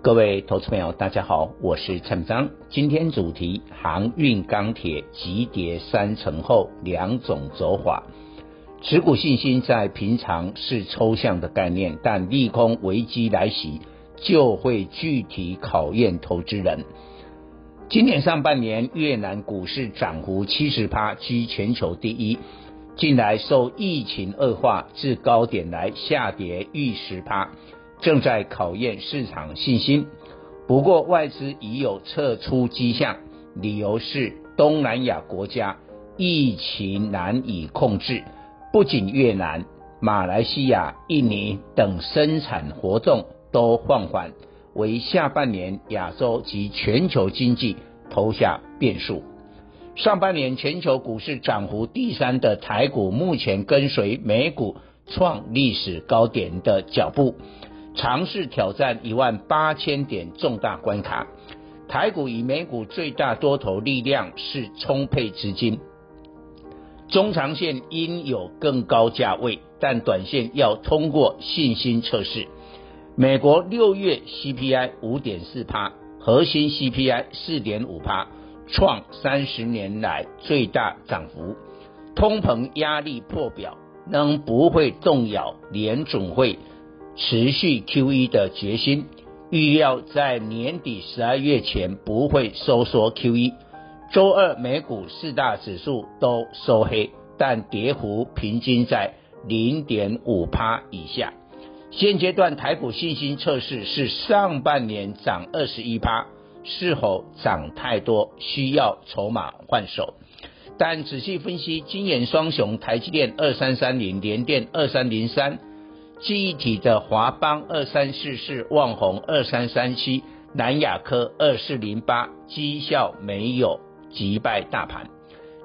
各位投资朋友，大家好，我是蔡章。今天主题：航运钢铁急跌三成后两种走法。持股信心在平常是抽象的概念，但利空危机来袭，就会具体考验投资人。今年上半年，越南股市涨幅七十趴，居全球第一。近来受疫情恶化，至高点来下跌逾十趴。正在考验市场信心，不过外资已有撤出迹象，理由是东南亚国家疫情难以控制，不仅越南、马来西亚、印尼等生产活动都放缓，为下半年亚洲及全球经济投下变数。上半年全球股市涨幅第三的台股，目前跟随美股创历史高点的脚步。尝试挑战一万八千点重大关卡，台股与美股最大多头力量是充沛资金，中长线应有更高价位，但短线要通过信心测试。美国六月 CPI 五点四趴，核心 CPI 四点五趴，创三十年来最大涨幅，通膨压力破表，能不会动摇联总会持续 QE 的决心，预料在年底十二月前不会收缩 QE。周二美股四大指数都收黑，但跌幅平均在零点五趴以下。现阶段台股信心测试是上半年涨二十一趴，是否涨太多需要筹码换手？但仔细分析，金元双雄台积电二三三零，联电二三零三。记忆体的华邦二三四四、旺宏二三三七、南亚科二四零八，绩效没有击败大盘。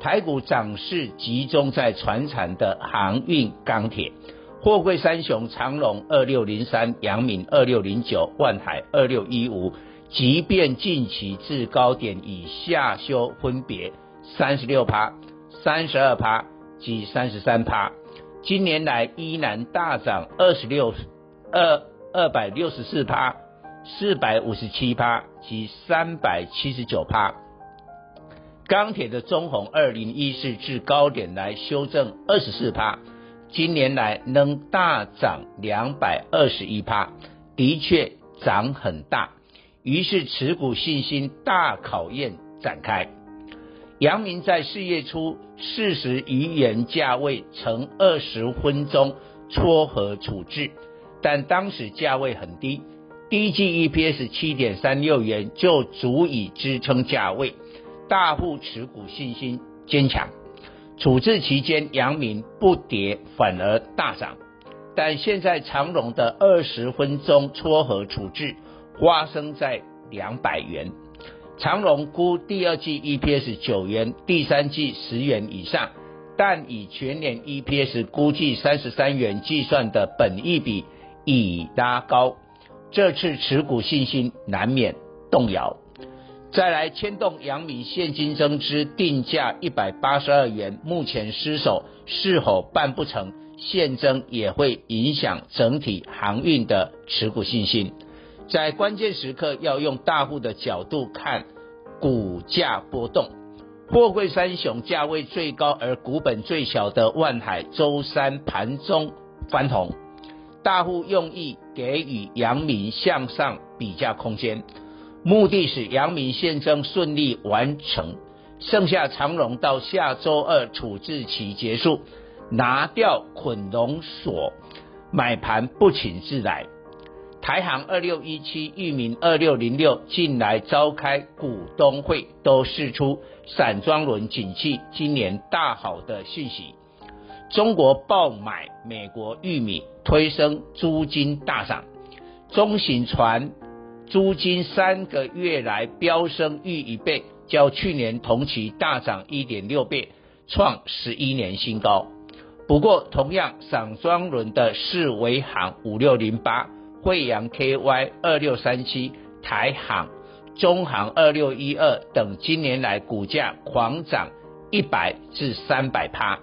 台股涨势集中在船产的航运钢铁，货柜三雄长荣二六零三、阳明二六零九、万海二六一五，即便近期至高点已下修，分别三十六趴、三十二趴及三十三趴。今年来依然大涨二十六二二百六十四趴、四百五十七趴及三百七十九趴。钢铁的中红二零一四至高点来修正二十四趴，今年来能大涨两百二十一趴，的确涨很大。于是持股信心大考验展开。阳明在四月初四十余元价位乘二十分钟撮合处置，但当时价位很低，第一季 EPS 七点三六元就足以支撑价位，大户持股信心坚强。处置期间，阳明不跌反而大涨，但现在长荣的二十分钟撮合处置发生在两百元。长荣估第二季 EPS 九元，第三季十元以上，但以全年 EPS 估计三十三元计算的本益比已拉高，这次持股信心难免动摇。再来牵动阳明现金增资定价一百八十二元，目前失守，是否办不成现增也会影响整体航运的持股信心。在关键时刻要用大户的角度看股价波动，货柜三雄价位最高而股本最小的万海周三盘中翻红，大户用意给予阳明向上比价空间，目的是阳明现增顺利完成，剩下长荣到下周二处置期结束，拿掉捆龙锁，买盘不请自来。台航二六一七、裕民二六零六近来召开股东会，都释出散装轮景气今年大好的讯息。中国爆买美国玉米，推升租金大涨。中型船租金三个月来飙升逾一倍，较去年同期大涨一点六倍，创十一年新高。不过，同样散装轮的世维航五六零八、惠阳 KY 二六三七、台航、中航二六一二等，今年来股价狂涨一百至三百趴，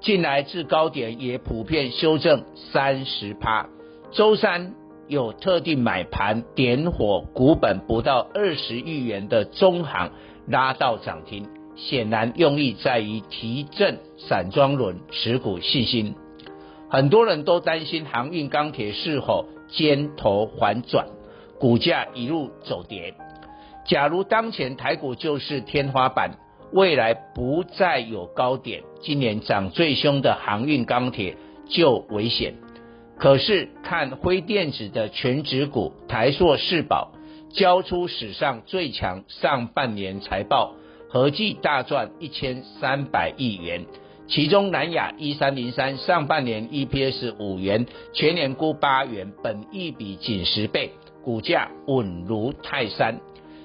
近来至高点也普遍修正三十趴。周三有特定买盘点火，股本不到二十亿元的中航拉到涨停。显然用意在于提振散装轮持股信心，很多人都担心航运钢铁是否尖头反转，股价一路走跌。假如当前台股就是天花板，未来不再有高点，今年涨最凶的航运钢铁就危险。可是看灰电子的权值股台塑四宝交出史上最强上半年财报。合计大赚一千三百亿元，其中南亚一三零三上半年 EPS 五元，全年估八元，本益比仅十倍，股价稳如泰山。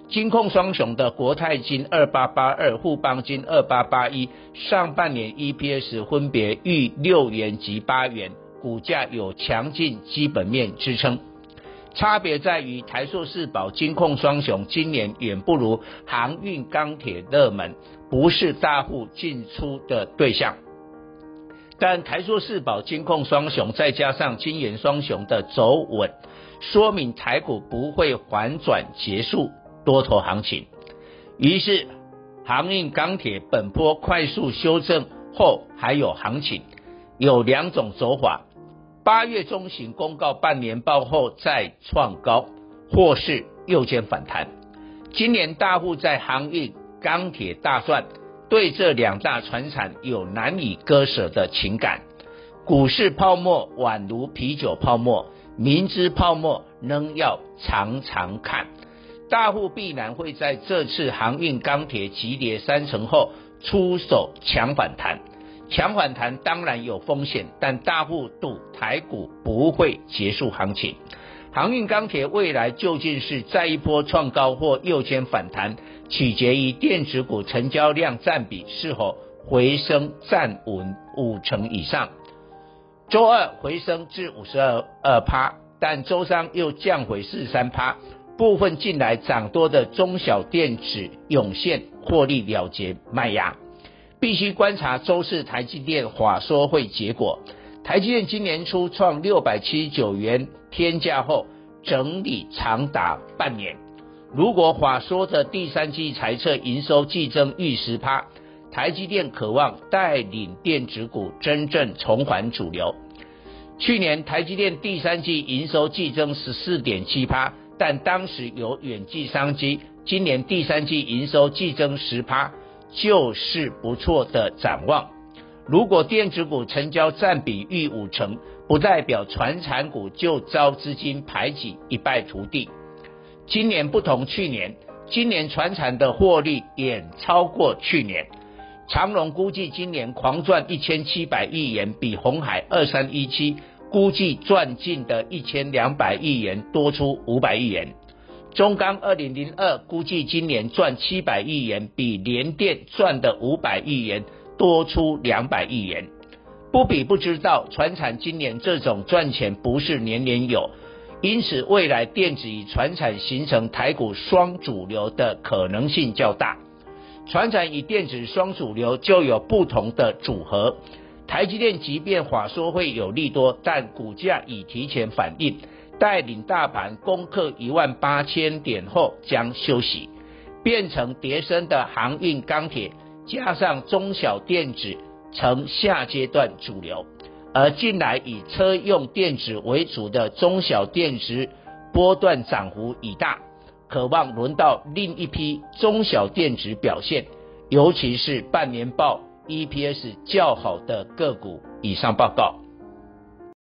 金控双雄的国泰金二八八二、富邦金二八八一，上半年 EPS 分别逾六元及八元，股价有强劲基本面支撑。差别在于台塑四宝、金控双雄今年远不如航运钢铁热门，不是大户进出的对象。但台塑四宝、金控双雄再加上金元双雄的走稳，说明台股不会反转结束多头行情。于是航运钢铁本波快速修正后还有行情，有两种走法。八月中旬公告半年报后再创高，或是右肩反弹。今年大户在航运、钢铁大赚，对这两大传产有难以割舍的情感。股市泡沫宛如啤酒泡沫，明知泡沫仍要常常看。大户必然会在这次航运、钢铁急跌三成后出手抢反弹。强反弹当然有风险，但大户赌台股不会结束行情。航运钢铁未来究竟是再一波创高或右肩反弹，取决于电子股成交量占比是否回升站稳五成以上。周二回升至五十二二趴，但周三又降回四三趴。部分近来涨多的中小电子涌现获利了结卖压。必须观察周四台积电法说会结果。台积电今年初创六百七十九元天价后，整理长达半年。如果法说的第三季财测营收季增逾十趴，台积电渴望带领电子股真正重返主流。去年台积电第三季营收季增十四点七趴，但当时有远距商机。今年第三季营收季增十趴。就是不错的展望。如果电子股成交占比逾五成，不代表传产股就遭资金排挤，一败涂地。今年不同去年，今年传产的获利远超过去年。长荣估计今年狂赚一千七百亿元，比红海二三一七估计赚进的一千两百亿元多出五百亿元。中钢二零零二估计今年赚七百亿元，比联电赚的五百亿元多出两百亿元。不比不知道，传产今年这种赚钱不是年年有，因此未来电子与传产形成台股双主流的可能性较大。传产与电子双主流就有不同的组合。台积电即便法说会有利多，但股价已提前反应。带领大盘攻克一万八千点后将休息，变成跌升的航运钢铁，加上中小电子成下阶段主流，而近来以车用电子为主的中小电子波段涨幅已大，可望轮到另一批中小电子表现，尤其是半年报 EPS 较好的个股。以上报告。